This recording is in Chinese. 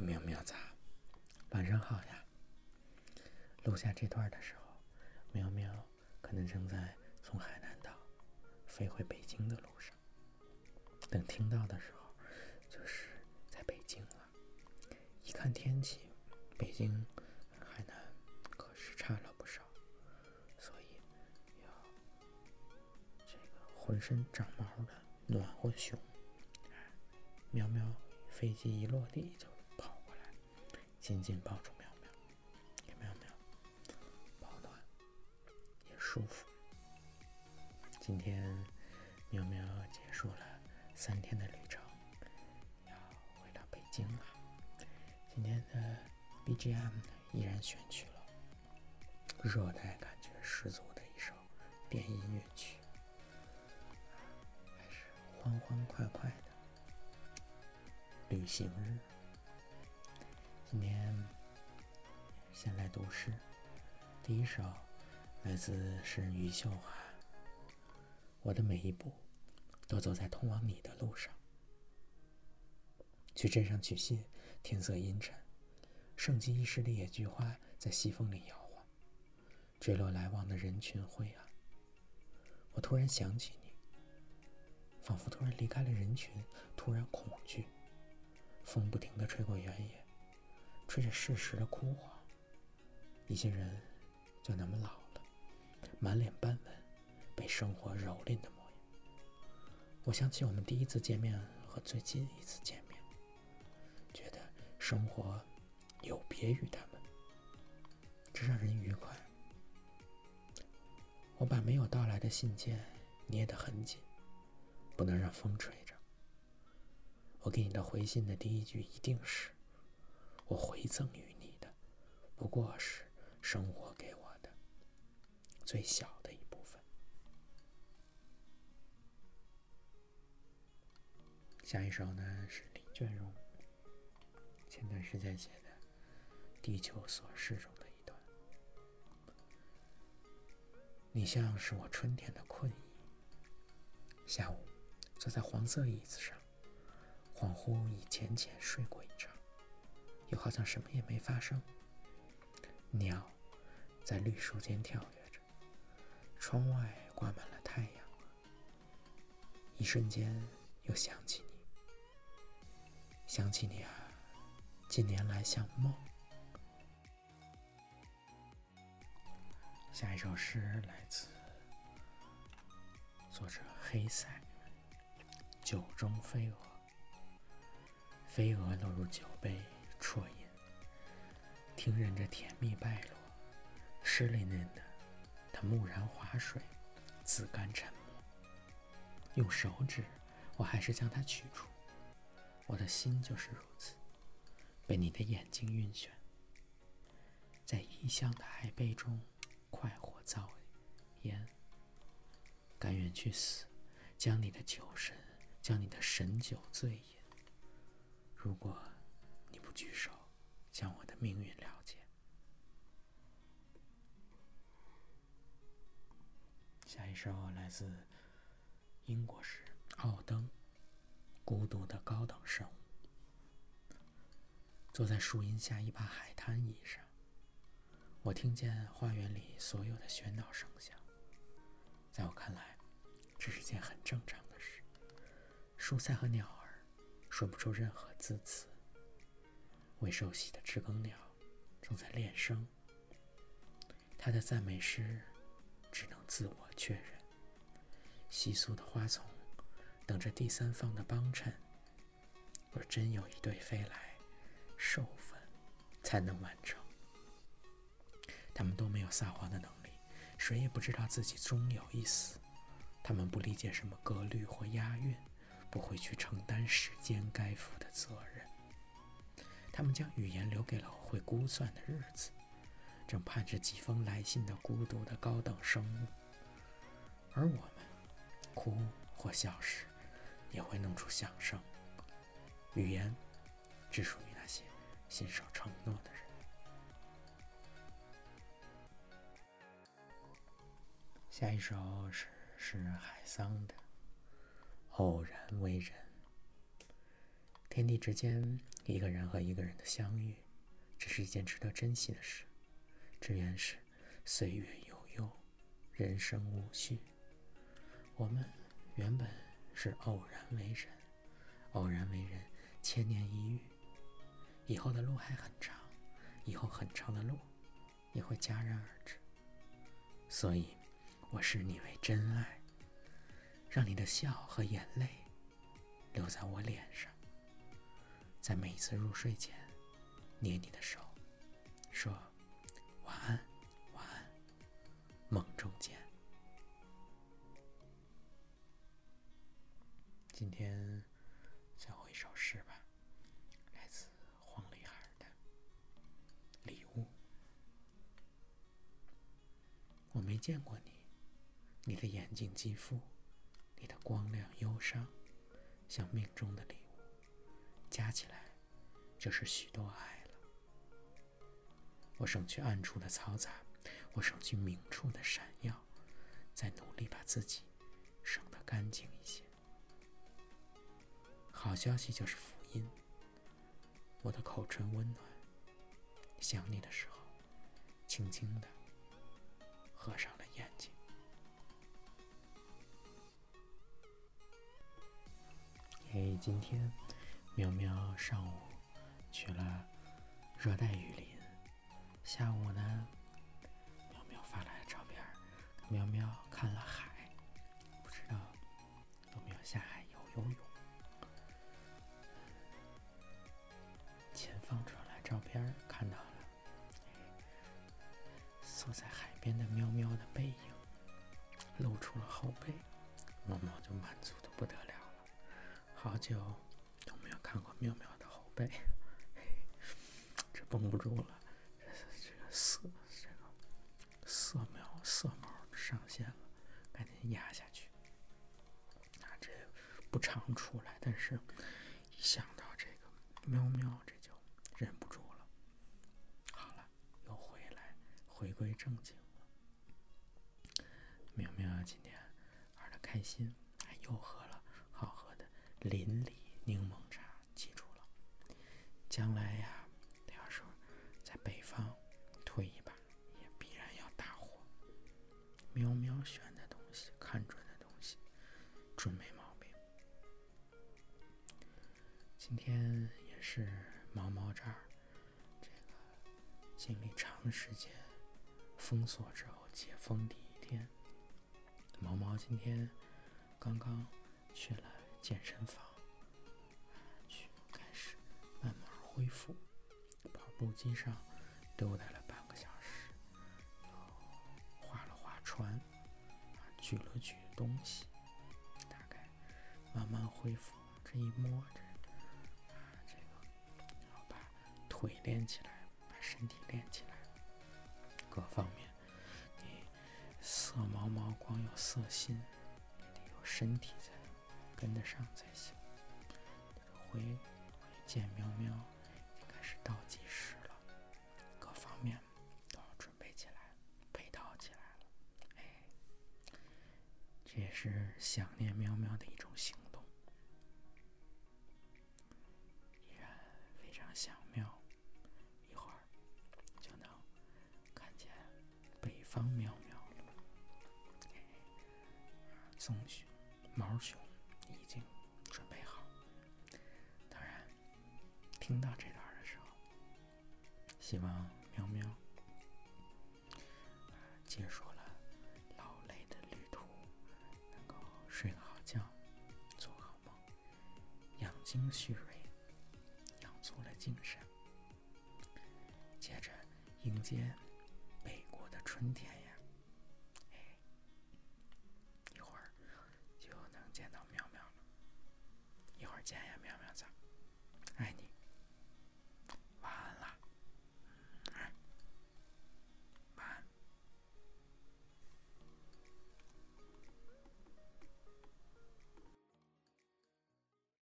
喵喵咋？晚上好呀。录下这段的时候，喵喵可能正在从海南岛飞回北京的路上。等听到的时候，就是在北京了。一看天气，北京、海南可是差了不少，所以要这个浑身长毛的暖和熊。喵喵，飞机一落地就，紧紧抱住喵喵，给喵喵保暖也舒服。今天喵喵结束了三天的旅程，要回到北京了。今天的 BGM 依然选取了热带感觉十足的一首电音乐曲，还是欢欢快快的。旅行日，今天先来读诗。第一首来自诗人余秀华。我的每一步都走在通往你的路上。去镇上取信，天色阴沉，盛极一时的野菊花在西风里摇晃，坠落来往的人群灰暗。我突然想起你，仿佛突然离开了人群，突然恐惧。风不停地吹过原野，吹着适时的枯黄。一些人就那么老了，满脸斑纹，被生活蹂躏的模样。我想起我们第一次见面和最近一次见面，觉得生活有别于他们，这让人愉快。我把没有到来的信件捏得很紧，不能让风吹着。我给你的回信的第一句一定是：“我回赠于你的，不过是生活给我的最小的一部分。”下一首呢是李娟荣前段时间写的《地球琐事》中的一段：“你像是我春天的困意，下午坐在黄色椅子上。”恍惚已浅浅睡过一场，又好像什么也没发生。鸟在绿树间跳跃着，窗外挂满了太阳。一瞬间又想起你，想起你啊，近年来像梦。下一首诗来自作者黑塞，《酒中飞蛾》。飞蛾落入酒杯，啜饮，听人这甜蜜败落，湿淋淋的，他蓦然划水，自甘沉默。用手指，我还是将它取出。我的心就是如此，被你的眼睛晕眩，在异乡的海杯中，快活造烟，甘愿去死，将你的酒神，将你的神酒醉饮。如果举手，将我的命运了解。下一首来自英国诗奥登，《孤独的高等生物》。坐在树荫下一把海滩椅上，我听见花园里所有的喧闹声响。在我看来，这是件很正常的事。蔬菜和鸟儿。说不出任何字词。未受洗的知更鸟正在练声，它的赞美诗只能自我确认。稀疏的花丛等着第三方的帮衬。若真有一对飞来，授粉才能完成。他们都没有撒谎的能力，谁也不知道自己终有一死。他们不理解什么格律或押韵。不会去承担时间该负的责任。他们将语言留给了会估算的日子，正盼着几封来信的孤独的高等生物。而我们，哭或笑时，也会弄出响声。语言只属于那些信守承诺的人。下一首是是海桑的。偶然为人，天地之间，一个人和一个人的相遇，这是一件值得珍惜的事。只愿是岁月悠悠，人生无序。我们原本是偶然为人，偶然为人，千年一遇。以后的路还很长，以后很长的路也会戛然而止。所以，我视你为真爱，让你的笑和眼泪留在我脸上，在每一次入睡前捏你的手，说晚安，晚安，梦中见。今天最后一首诗吧，来自黄磊海的《礼物》。我没见过你，你的眼睛肌肤，你的光亮忧伤，像命中的礼物，加起来就是许多爱了。我省去暗处的嘈杂，我省去明处的闪耀，在努力把自己省得干净一些。好消息就是福音。我的口唇温暖，想你的时候，轻轻的合上了眼睛。嘿，今天喵喵上午去了热带雨林，下午呢，喵喵发来的照片，喵喵看了海，不知道有没有下海游游泳。前方传来照片，看到了坐在海边的喵喵的背影，露出了后背，猫猫就满足的不得了了。好久喵喵的后背，这绷不住了，这这个色这个色苗色毛上线了，赶紧压下去。啊，这不常出来，但是一想到这个喵喵这就。忍不住了，好了，又回来，回归正经了。苗苗今天玩的开心，又喝了好喝的邻里柠檬茶，记住了，将来呀，要是在北方推一把，也必然要大火。喵喵选的东西，看准的东西，准没毛病。今天也是。毛毛这儿，这个经历长时间封锁之后解封第一天，毛毛今天刚刚去了健身房，恢复，跑步机上溜达了半个小时，又划了划船，举了举东西，大概慢慢恢复。这一摸这啊，这个，然后把。腿练起来，把身体练起来，各方面，你色毛毛光有色心，得有身体才跟得上才行。回回见喵喵，倒计时了，各方面都要准备起来，配套起来了。哎，这也是想念喵喵的一种行动，依然非常想喵。一会儿就能看见北方喵喵了，棕熊、毛熊已经准备好。当然，听到这，希望喵喵结束了劳累的旅途，能够睡个好觉，做好梦，养精蓄锐，养足了精神，接着迎接北国的。春天呀，哎，一会儿就能见到喵喵了。一会儿见呀，苗苗早。